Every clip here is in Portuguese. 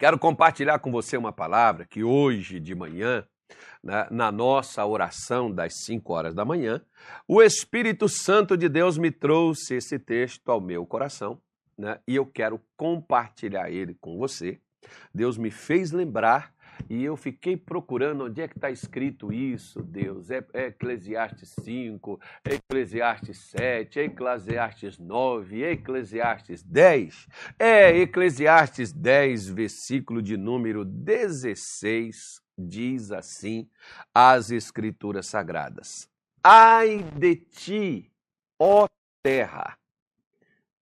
Quero compartilhar com você uma palavra que hoje de manhã, né, na nossa oração das 5 horas da manhã, o Espírito Santo de Deus me trouxe esse texto ao meu coração né, e eu quero compartilhar ele com você. Deus me fez lembrar e eu fiquei procurando onde é que está escrito isso, Deus. É, é, Eclesiastes 5, é Eclesiastes 7, é Eclesiastes 9, é Eclesiastes 10. É Eclesiastes 10, versículo de número 16, diz assim as Escrituras Sagradas: Ai de ti, ó terra,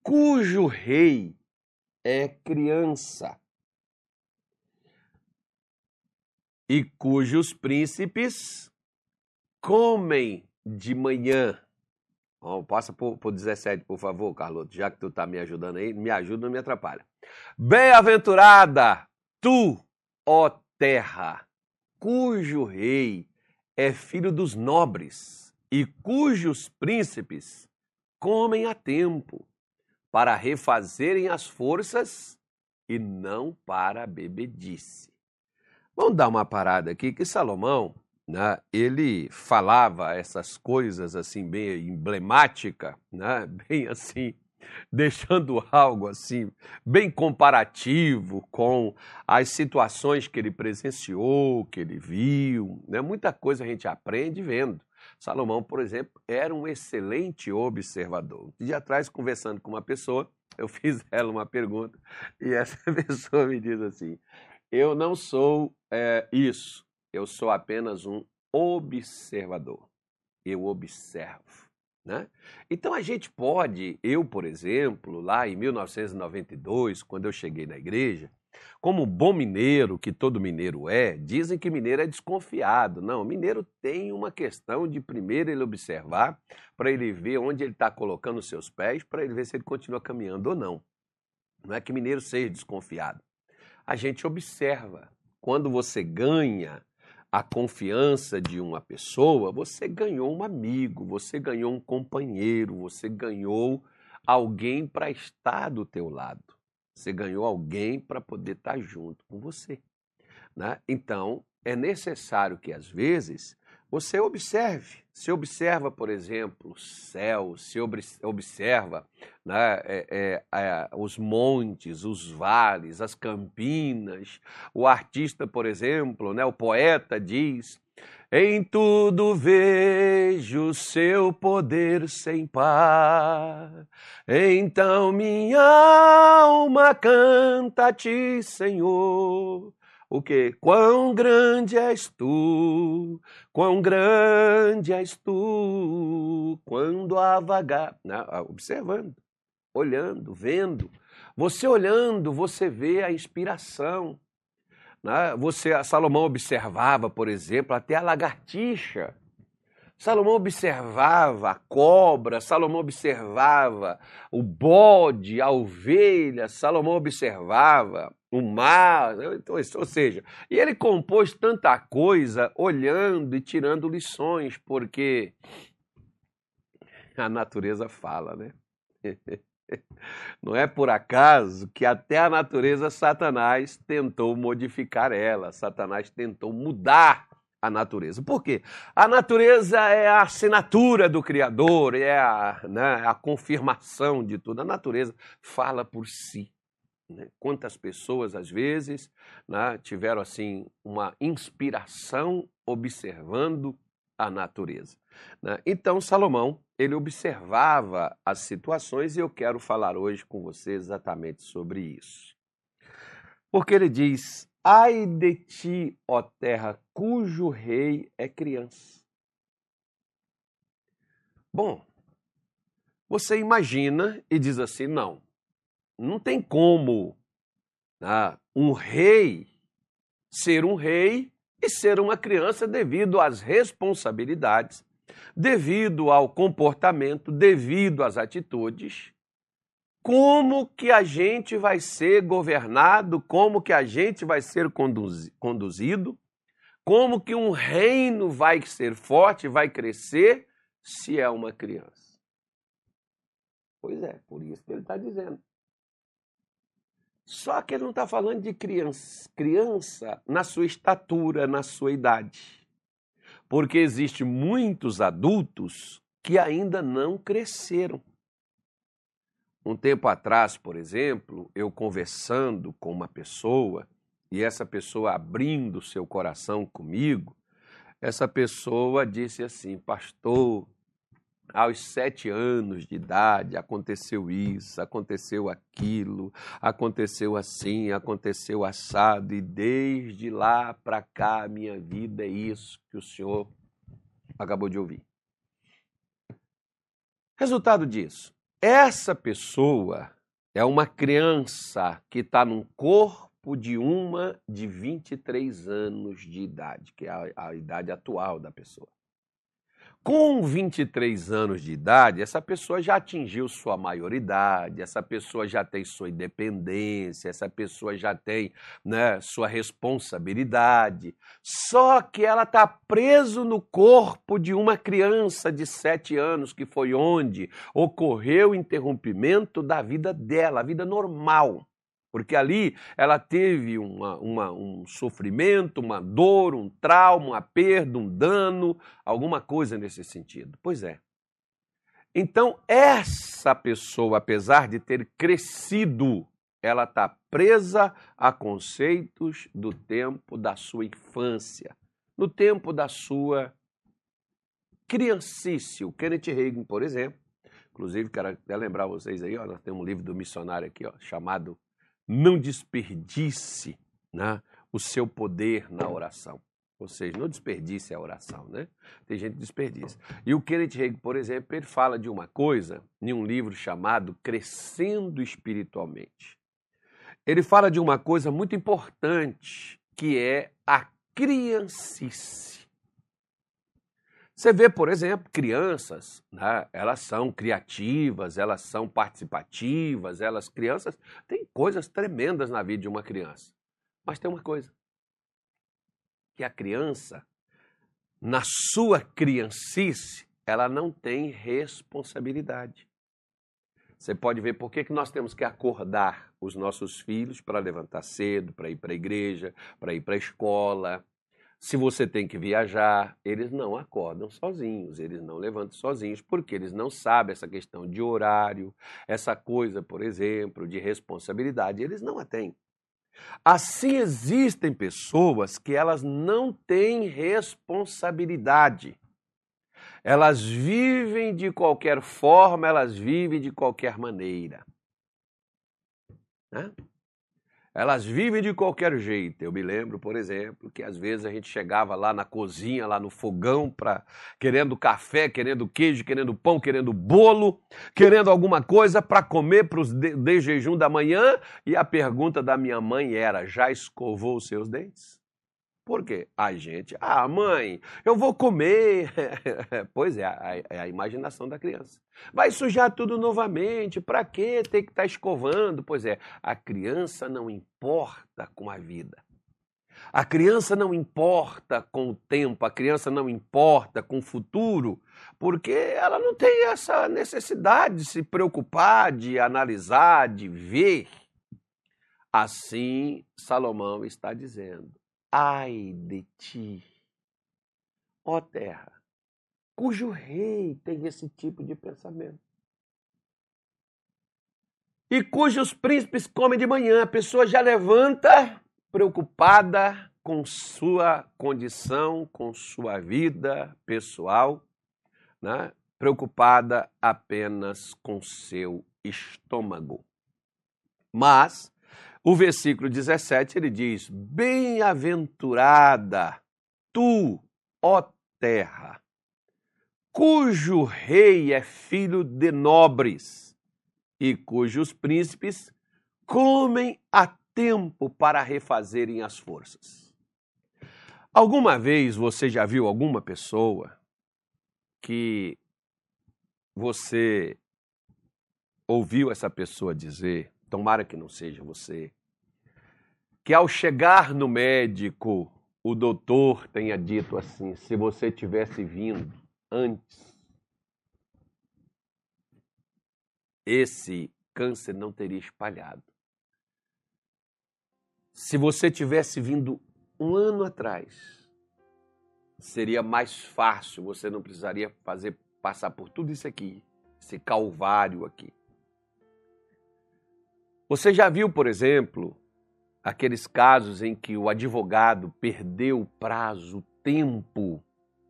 cujo rei é criança e cujos príncipes comem de manhã. Oh, passa por, por 17, por favor, Carloto, já que tu está me ajudando aí, me ajuda, não me atrapalha. Bem-aventurada tu, ó terra, cujo rei é filho dos nobres e cujos príncipes comem a tempo para refazerem as forças e não para bebedice. Vamos dar uma parada aqui que Salomão, né, ele falava essas coisas assim bem emblemática, né, bem assim, deixando algo assim bem comparativo com as situações que ele presenciou, que ele viu, né? Muita coisa a gente aprende vendo. Salomão, por exemplo, era um excelente observador. Um dia atrás, conversando com uma pessoa, eu fiz ela uma pergunta e essa pessoa me diz assim: eu não sou é, isso. Eu sou apenas um observador. Eu observo. Né? Então a gente pode, eu, por exemplo, lá em 1992, quando eu cheguei na igreja, como bom mineiro, que todo mineiro é, dizem que mineiro é desconfiado. Não, mineiro tem uma questão de primeiro ele observar, para ele ver onde ele está colocando os seus pés, para ele ver se ele continua caminhando ou não. Não é que mineiro seja desconfiado a gente observa. Quando você ganha a confiança de uma pessoa, você ganhou um amigo, você ganhou um companheiro, você ganhou alguém para estar do teu lado. Você ganhou alguém para poder estar junto com você. Né? Então, é necessário que, às vezes, você observe. Se observa, por exemplo, o céu, se observa né, é, é, é, os montes, os vales, as campinas. O artista, por exemplo, né, o poeta diz: Em tudo vejo seu poder sem par. Então minha alma canta a ti, Senhor o que? Quão grande és tu, quão grande és tu, quando a vagar, observando, olhando, vendo. Você olhando, você vê a inspiração. Né? Você, Salomão observava, por exemplo, até a lagartixa. Salomão observava a cobra, Salomão observava o bode, a ovelha, Salomão observava o mar, então, ou seja, e ele compôs tanta coisa olhando e tirando lições, porque a natureza fala, né? Não é por acaso que até a natureza Satanás tentou modificar ela, Satanás tentou mudar a natureza. Por quê? A natureza é a assinatura do Criador, é a, né, a confirmação de tudo. A natureza fala por si. Né? Quantas pessoas, às vezes, né, tiveram assim uma inspiração observando a natureza. Né? Então, Salomão, ele observava as situações e eu quero falar hoje com você exatamente sobre isso. Porque ele diz: Ai de ti, ó terra, cujo rei é criança. Bom, você imagina e diz assim: não, não tem como né, um rei ser um rei e ser uma criança devido às responsabilidades, devido ao comportamento, devido às atitudes. Como que a gente vai ser governado, como que a gente vai ser conduzido, como que um reino vai ser forte, vai crescer, se é uma criança. Pois é, por isso que ele está dizendo. Só que ele não está falando de criança, criança na sua estatura, na sua idade. Porque existem muitos adultos que ainda não cresceram. Um tempo atrás, por exemplo, eu conversando com uma pessoa, e essa pessoa abrindo seu coração comigo, essa pessoa disse assim: Pastor, aos sete anos de idade aconteceu isso, aconteceu aquilo, aconteceu assim, aconteceu assado, e desde lá para cá a minha vida é isso que o senhor acabou de ouvir. Resultado disso, essa pessoa é uma criança que está num corpo de uma de 23 anos de idade, que é a, a idade atual da pessoa. Com 23 anos de idade, essa pessoa já atingiu sua maioridade, essa pessoa já tem sua independência, essa pessoa já tem né, sua responsabilidade. Só que ela está preso no corpo de uma criança de 7 anos, que foi onde ocorreu o interrompimento da vida dela, a vida normal. Porque ali ela teve uma, uma, um sofrimento, uma dor, um trauma, uma perda, um dano, alguma coisa nesse sentido. Pois é. Então, essa pessoa, apesar de ter crescido, ela está presa a conceitos do tempo da sua infância, no tempo da sua criancice. O Kenneth Reagan, por exemplo, inclusive, quero até lembrar vocês aí, ó, nós temos um livro do missionário aqui, ó, chamado não desperdice né, o seu poder na oração. Ou seja, não desperdice a oração, né? Tem gente que desperdiça. E o Kenneth Hagin, por exemplo, ele fala de uma coisa em um livro chamado Crescendo Espiritualmente. Ele fala de uma coisa muito importante, que é a criancice. Você vê, por exemplo, crianças, né, elas são criativas, elas são participativas, elas crianças têm coisas tremendas na vida de uma criança. Mas tem uma coisa, que a criança, na sua criancice, ela não tem responsabilidade. Você pode ver por que, que nós temos que acordar os nossos filhos para levantar cedo, para ir para a igreja, para ir para a escola, se você tem que viajar, eles não acordam sozinhos, eles não levantam sozinhos, porque eles não sabem essa questão de horário, essa coisa, por exemplo, de responsabilidade, eles não a têm. Assim existem pessoas que elas não têm responsabilidade. Elas vivem de qualquer forma, elas vivem de qualquer maneira. Né? Elas vivem de qualquer jeito. Eu me lembro, por exemplo, que às vezes a gente chegava lá na cozinha, lá no fogão, para querendo café, querendo queijo, querendo pão, querendo bolo, querendo alguma coisa para comer para os de, de jejum da manhã. E a pergunta da minha mãe era: já escovou os seus dentes? Por quê? A gente, ah, mãe, eu vou comer. pois é, é a imaginação da criança. Vai sujar tudo novamente, para quê? Tem que estar tá escovando. Pois é, a criança não importa com a vida. A criança não importa com o tempo, a criança não importa com o futuro, porque ela não tem essa necessidade de se preocupar, de analisar, de ver. Assim, Salomão está dizendo: Ai de ti, ó terra, cujo rei tem esse tipo de pensamento. E cujos príncipes comem de manhã, a pessoa já levanta preocupada com sua condição, com sua vida pessoal, né? preocupada apenas com seu estômago. Mas o versículo 17 ele diz: Bem-aventurada tu, ó terra, cujo rei é filho de nobres e cujos príncipes comem a tempo para refazerem as forças. Alguma vez você já viu alguma pessoa que você ouviu essa pessoa dizer, tomara que não seja você, que ao chegar no médico, o doutor tenha dito assim: se você tivesse vindo antes, esse câncer não teria espalhado. se você tivesse vindo um ano atrás, seria mais fácil, você não precisaria fazer passar por tudo isso aqui, esse calvário aqui. Você já viu, por exemplo, aqueles casos em que o advogado perdeu o prazo, o tempo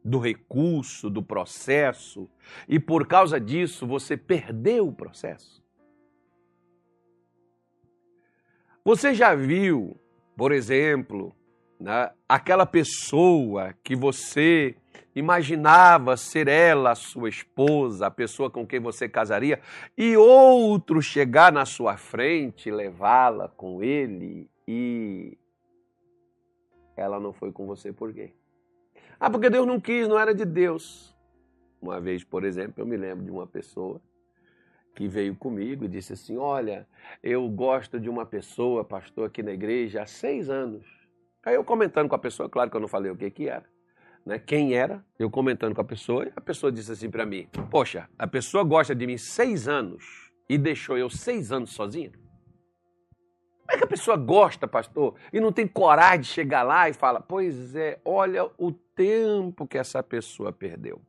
do recurso, do processo, e por causa disso você perdeu o processo? Você já viu, por exemplo, né, aquela pessoa que você imaginava ser ela a sua esposa, a pessoa com quem você casaria, e outro chegar na sua frente, levá-la com ele e ela não foi com você por quê? Ah, porque Deus não quis, não era de Deus. Uma vez, por exemplo, eu me lembro de uma pessoa que veio comigo e disse assim: Olha, eu gosto de uma pessoa, pastor, aqui na igreja há seis anos. Aí eu comentando com a pessoa, claro que eu não falei o que, que era, né? quem era, eu comentando com a pessoa, e a pessoa disse assim para mim: Poxa, a pessoa gosta de mim seis anos e deixou eu seis anos sozinha? Como é que a pessoa gosta, pastor, e não tem coragem de chegar lá e fala: Pois é, olha o tempo que essa pessoa perdeu.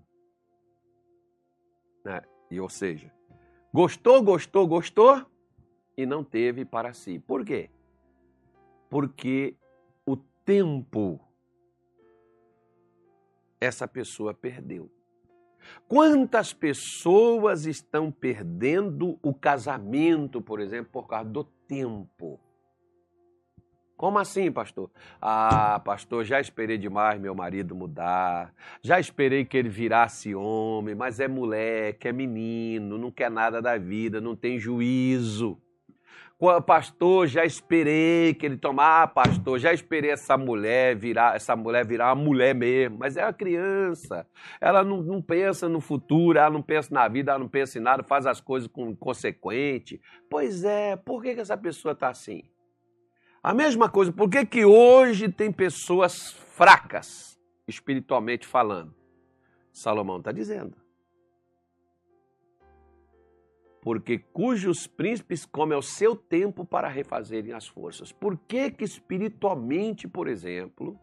Né? E ou seja, Gostou, gostou, gostou e não teve para si. Por quê? Porque o tempo essa pessoa perdeu. Quantas pessoas estão perdendo o casamento, por exemplo, por causa do tempo? Como assim, pastor? Ah, pastor, já esperei demais meu marido mudar. Já esperei que ele virasse homem, mas é moleque, é menino, não quer nada da vida, não tem juízo. Pastor, já esperei que ele tomar, ah, pastor, já esperei essa mulher virar, essa mulher virar uma mulher mesmo, mas é uma criança. Ela não, não pensa no futuro, ela não pensa na vida, ela não pensa em nada, faz as coisas com consequente. Pois é, por que, que essa pessoa está assim? A mesma coisa, por que, que hoje tem pessoas fracas, espiritualmente falando? Salomão está dizendo. Porque cujos príncipes comem o seu tempo para refazerem as forças. Por que, que espiritualmente, por exemplo,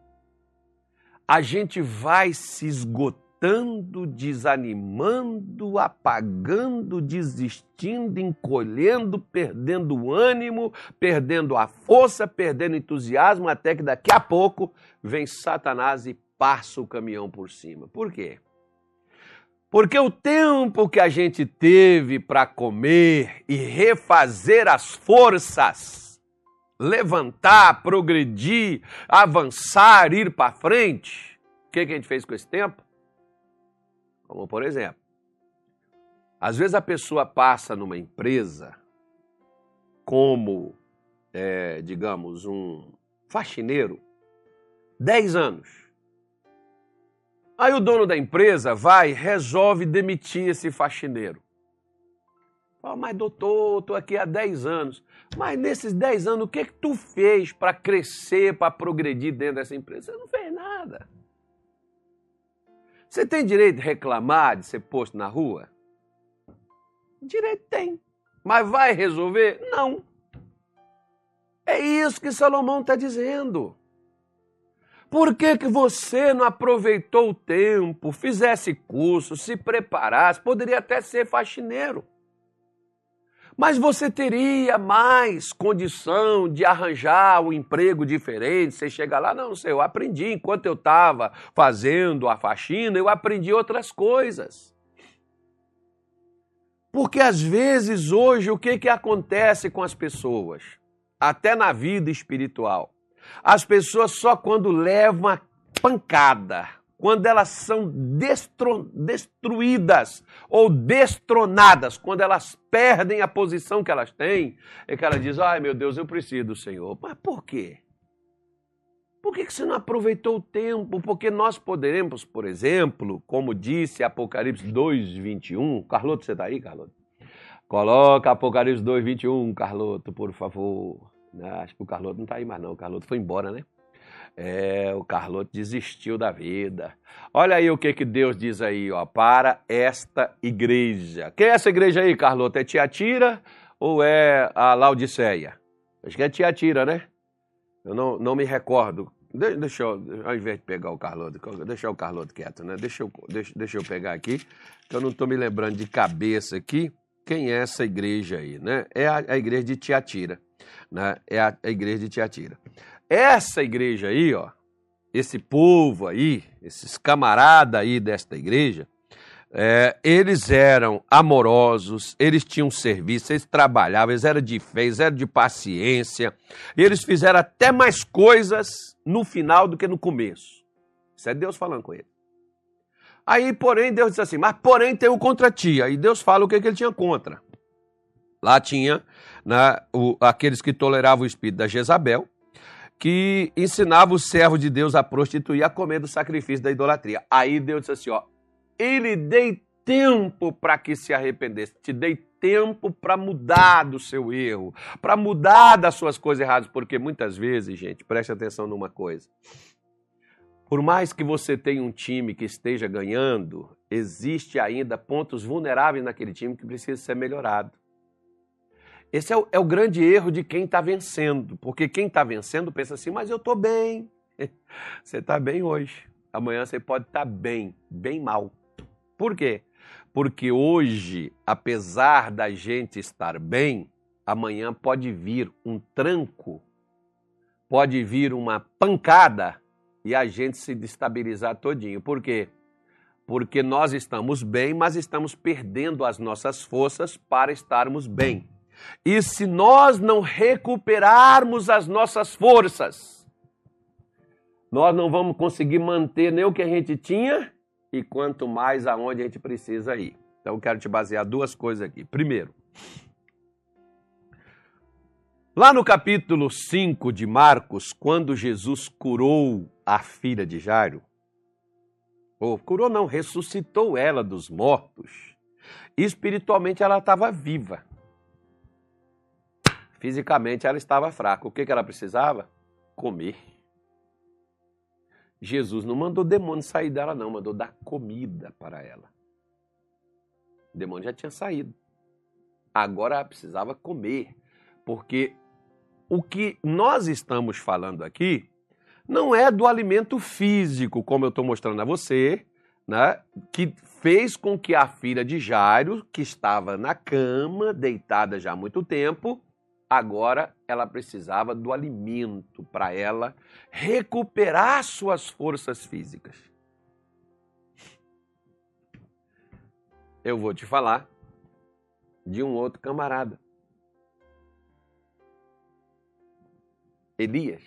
a gente vai se esgotar? matando, desanimando, apagando, desistindo, encolhendo, perdendo o ânimo, perdendo a força, perdendo o entusiasmo, até que daqui a pouco vem Satanás e passa o caminhão por cima. Por quê? Porque o tempo que a gente teve para comer e refazer as forças, levantar, progredir, avançar, ir para frente, o que, que a gente fez com esse tempo? Como por exemplo, às vezes a pessoa passa numa empresa como, é, digamos, um faxineiro, 10 anos. Aí o dono da empresa vai resolve demitir esse faxineiro. Fala, mas doutor, estou aqui há 10 anos. Mas nesses 10 anos, o que, que tu fez para crescer, para progredir dentro dessa empresa? Você não fez nada. Você tem direito de reclamar de ser posto na rua? Direito tem. Mas vai resolver? Não. É isso que Salomão está dizendo. Por que, que você não aproveitou o tempo, fizesse curso, se preparasse? Poderia até ser faxineiro. Mas você teria mais condição de arranjar um emprego diferente. Você chega lá, não, sei, eu aprendi enquanto eu estava fazendo a faxina, eu aprendi outras coisas. Porque às vezes hoje o que, que acontece com as pessoas? Até na vida espiritual. As pessoas só quando levam a pancada, quando elas são destruídas ou destronadas, quando elas perdem a posição que elas têm, é que ela diz: ai meu Deus, eu preciso do Senhor. Mas por quê? Por que você não aproveitou o tempo? Porque nós poderemos, por exemplo, como disse Apocalipse 2, 21. Carloto, você está aí, Carloto? Coloca Apocalipse 2, 21, Carloto, por favor. Acho que o Carloto não está aí mais, não. O Carloto foi embora, né? É, o Carloto desistiu da vida. Olha aí o que, que Deus diz aí, ó, para esta igreja. Quem é essa igreja aí, Carloto? É Tiatira ou é a Laodiceia? Acho que é Tiatira, né? Eu não, não me recordo. De, deixa eu, ao invés de pegar o Carloto, deixar o Carloto quieto, né? Deixa eu, deixa, deixa eu pegar aqui, que eu não estou me lembrando de cabeça aqui quem é essa igreja aí, né? É a, a igreja de Tiatira, né? É a, a igreja de Tiatira. Essa igreja aí, ó, esse povo aí, esses camaradas aí desta igreja, é, eles eram amorosos, eles tinham serviço, eles trabalhavam, eles eram de fé, eles eram de paciência, eles fizeram até mais coisas no final do que no começo. Isso é Deus falando com ele. Aí, porém, Deus disse assim: Mas, porém, tem o contra ti. Aí Deus fala o que, que ele tinha contra. Lá tinha né, o, aqueles que toleravam o espírito da Jezabel, que ensinava o servo de Deus a prostituir, a comer do sacrifício da idolatria. Aí Deus disse assim: ó, ele dei tempo para que se arrependesse, te dei tempo para mudar do seu erro, para mudar das suas coisas erradas, porque muitas vezes, gente, preste atenção numa coisa. Por mais que você tenha um time que esteja ganhando, existe ainda pontos vulneráveis naquele time que precisa ser melhorado. Esse é o, é o grande erro de quem está vencendo, porque quem está vencendo pensa assim, mas eu estou bem. Você está bem hoje. Amanhã você pode estar tá bem, bem mal. Por quê? Porque hoje, apesar da gente estar bem, amanhã pode vir um tranco, pode vir uma pancada e a gente se destabilizar todinho. Por quê? Porque nós estamos bem, mas estamos perdendo as nossas forças para estarmos bem. E se nós não recuperarmos as nossas forças, nós não vamos conseguir manter nem o que a gente tinha e quanto mais aonde a gente precisa ir. Então eu quero te basear duas coisas aqui. Primeiro, lá no capítulo 5 de Marcos, quando Jesus curou a filha de Jairo, ou curou não, ressuscitou ela dos mortos, espiritualmente ela estava viva. Fisicamente ela estava fraca. O que, que ela precisava? Comer. Jesus não mandou demônio sair dela, não, mandou dar comida para ela. O demônio já tinha saído. Agora ela precisava comer, porque o que nós estamos falando aqui não é do alimento físico, como eu estou mostrando a você, né, que fez com que a filha de Jairo, que estava na cama, deitada já há muito tempo, Agora ela precisava do alimento para ela recuperar suas forças físicas. Eu vou te falar de um outro camarada. Elias.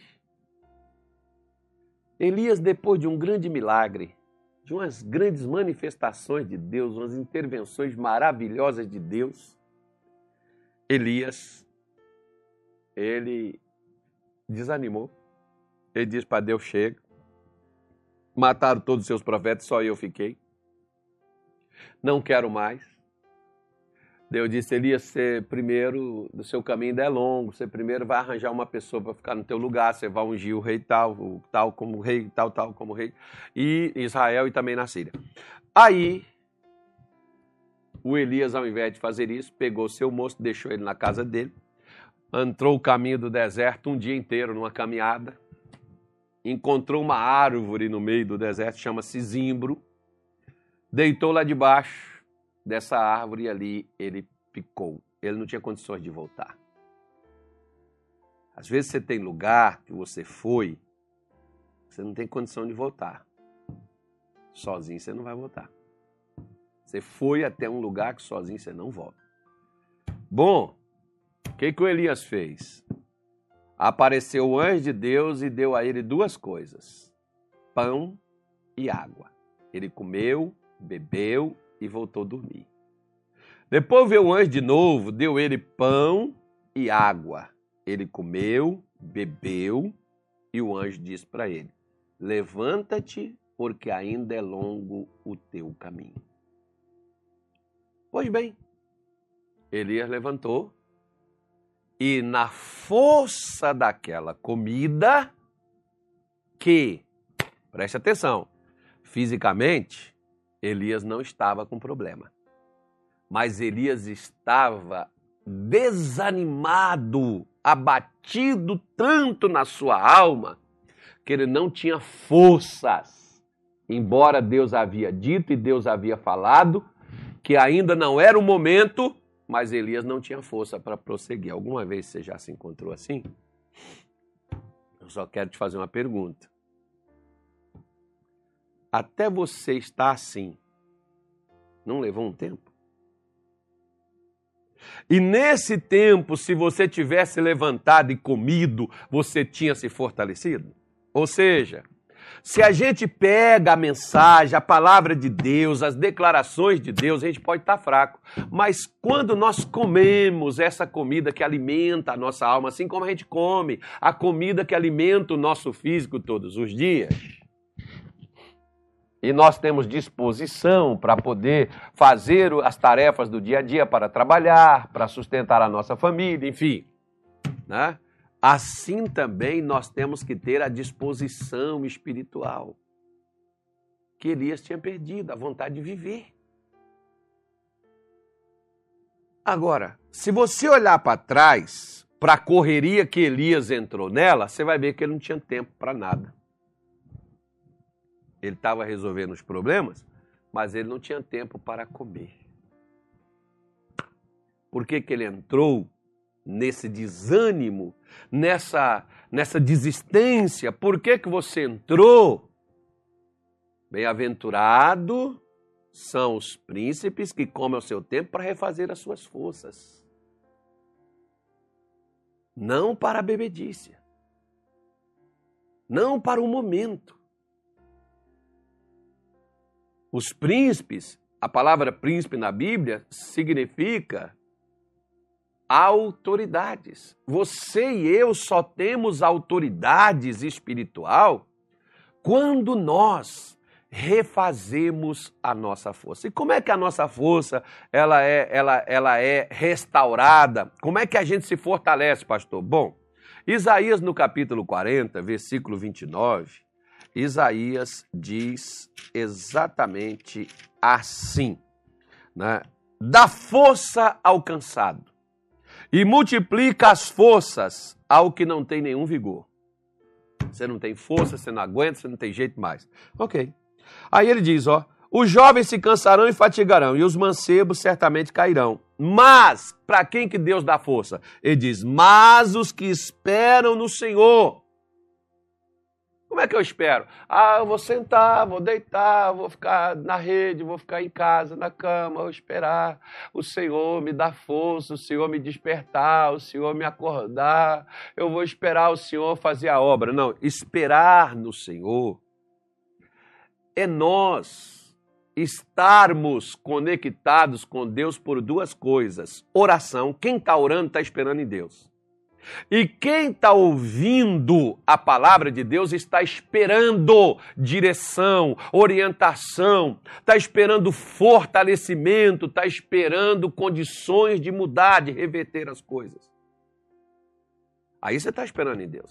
Elias, depois de um grande milagre, de umas grandes manifestações de Deus, umas intervenções maravilhosas de Deus, Elias ele desanimou. Ele disse para Deus: chega. Mataram todos os seus profetas, só eu fiquei. Não quero mais. Deus disse: Elias, você primeiro, o seu caminho ainda é longo, você primeiro vai arranjar uma pessoa para ficar no teu lugar, você vai ungir o rei tal, tal como rei, tal, tal como rei, e Israel e também na Síria. Aí, o Elias, ao invés de fazer isso, pegou seu moço, deixou ele na casa dele, entrou o caminho do deserto um dia inteiro numa caminhada, encontrou uma árvore no meio do deserto, chama-se zimbro, deitou lá debaixo dessa árvore e ali ele ficou. Ele não tinha condições de voltar. Às vezes você tem lugar que você foi, você não tem condição de voltar. Sozinho você não vai voltar. Você foi até um lugar que sozinho você não volta. Bom, que, que o Elias fez? Apareceu o anjo de Deus e deu a ele duas coisas: pão e água. Ele comeu, bebeu e voltou a dormir. Depois veio o anjo de novo, deu ele pão e água. Ele comeu, bebeu e o anjo disse para ele: Levanta-te, porque ainda é longo o teu caminho. Pois bem, Elias levantou e na força daquela comida, que, preste atenção, fisicamente, Elias não estava com problema. Mas Elias estava desanimado abatido tanto na sua alma, que ele não tinha forças. Embora Deus havia dito e Deus havia falado que ainda não era o momento, mas Elias não tinha força para prosseguir. Alguma vez você já se encontrou assim? Eu só quero te fazer uma pergunta. Até você estar assim, não levou um tempo? E nesse tempo, se você tivesse levantado e comido, você tinha se fortalecido? Ou seja, se a gente pega a mensagem, a palavra de Deus, as declarações de Deus, a gente pode estar fraco. Mas quando nós comemos essa comida que alimenta a nossa alma, assim como a gente come a comida que alimenta o nosso físico todos os dias, e nós temos disposição para poder fazer as tarefas do dia a dia, para trabalhar, para sustentar a nossa família, enfim, né? Assim também nós temos que ter a disposição espiritual que Elias tinha perdido, a vontade de viver. Agora, se você olhar para trás, para a correria que Elias entrou nela, você vai ver que ele não tinha tempo para nada. Ele estava resolvendo os problemas, mas ele não tinha tempo para comer. Por que, que ele entrou nesse desânimo, nessa, nessa desistência. Por que, que você entrou? Bem-aventurado são os príncipes que comem o seu tempo para refazer as suas forças. Não para a bebedícia. Não para o momento. Os príncipes, a palavra príncipe na Bíblia significa autoridades. Você e eu só temos autoridades espiritual quando nós refazemos a nossa força. E como é que a nossa força ela é, ela, ela é restaurada? Como é que a gente se fortalece, pastor? Bom, Isaías no capítulo 40, versículo 29, Isaías diz exatamente assim, né? Da força alcançado e multiplica as forças ao que não tem nenhum vigor. Você não tem força, você não aguenta, você não tem jeito mais. Ok. Aí ele diz, ó, os jovens se cansarão e fatigarão, e os mancebos certamente cairão. Mas, para quem que Deus dá força? Ele diz, mas os que esperam no Senhor como é que eu espero? Ah, eu vou sentar, vou deitar, vou ficar na rede, vou ficar em casa, na cama, vou esperar o Senhor me dar força, o Senhor me despertar, o Senhor me acordar. Eu vou esperar o Senhor fazer a obra. Não, esperar no Senhor é nós estarmos conectados com Deus por duas coisas: oração. Quem está orando está esperando em Deus. E quem está ouvindo a palavra de Deus está esperando direção, orientação, está esperando fortalecimento, está esperando condições de mudar, de reverter as coisas. Aí você está esperando em Deus.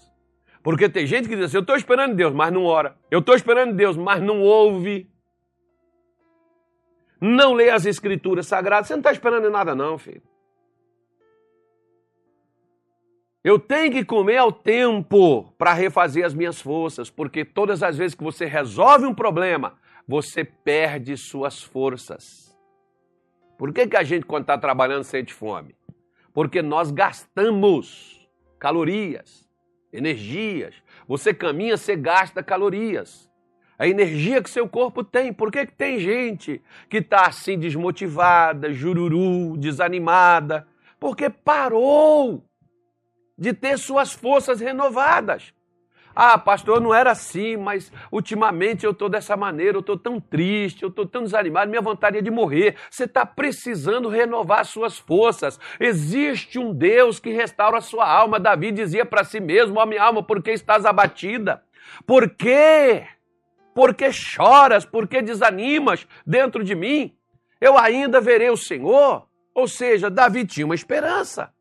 Porque tem gente que diz assim: eu estou esperando em Deus, mas não ora. Eu estou esperando em Deus, mas não ouve. Não lê as escrituras sagradas. Você não está esperando em nada, não, filho. Eu tenho que comer ao tempo para refazer as minhas forças, porque todas as vezes que você resolve um problema, você perde suas forças. Por que, que a gente, quando está trabalhando, sente fome? Porque nós gastamos calorias, energias. Você caminha, você gasta calorias. A energia que seu corpo tem. Por que, que tem gente que está assim desmotivada, jururu, desanimada? Porque parou de ter suas forças renovadas. Ah, pastor, não era assim, mas ultimamente eu estou dessa maneira, eu estou tão triste, eu estou tão desanimado, minha vontade é de morrer. Você está precisando renovar suas forças. Existe um Deus que restaura a sua alma. Davi dizia para si mesmo: Ó oh, minha alma, por que estás abatida? Por quê? Por que choras? Por que desanimas dentro de mim? Eu ainda verei o Senhor. Ou seja, Davi tinha uma esperança.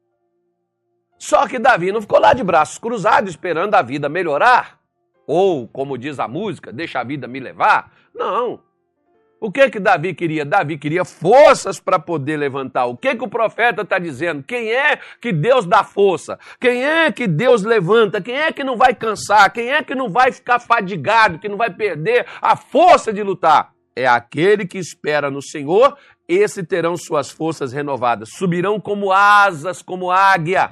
Só que Davi não ficou lá de braços cruzados esperando a vida melhorar. Ou, como diz a música, deixa a vida me levar. Não. O que que Davi queria? Davi queria forças para poder levantar. O que que o profeta está dizendo? Quem é que Deus dá força? Quem é que Deus levanta? Quem é que não vai cansar? Quem é que não vai ficar fadigado? Que não vai perder a força de lutar? É aquele que espera no Senhor. Esse terão suas forças renovadas. Subirão como asas, como águia.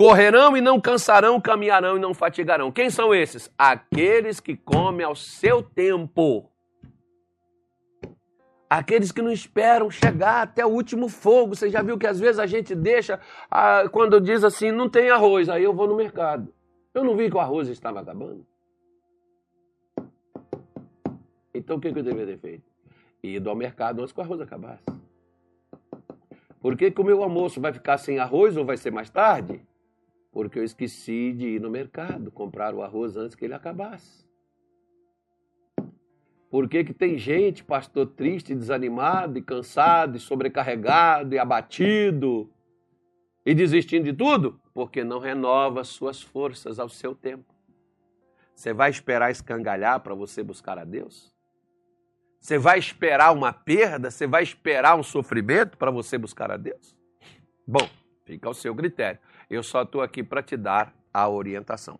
Correrão e não cansarão, caminharão e não fatigarão. Quem são esses? Aqueles que comem ao seu tempo Aqueles que não esperam chegar até o último fogo. Você já viu que às vezes a gente deixa, ah, quando diz assim, não tem arroz, aí eu vou no mercado. Eu não vi que o arroz estava acabando. Então o que, eu deveria ter feito? Ido ao mercado antes que o arroz acabasse. Por que, que o meu almoço vai ficar sem arroz ou vai ser mais tarde? Porque eu esqueci de ir no mercado, comprar o arroz antes que ele acabasse. Por que, que tem gente, pastor, triste, desanimado, e cansado, e sobrecarregado, e abatido, e desistindo de tudo? Porque não renova suas forças ao seu tempo. Você vai esperar escangalhar para você buscar a Deus? Você vai esperar uma perda? Você vai esperar um sofrimento para você buscar a Deus? Bom, fica ao seu critério. Eu só estou aqui para te dar a orientação.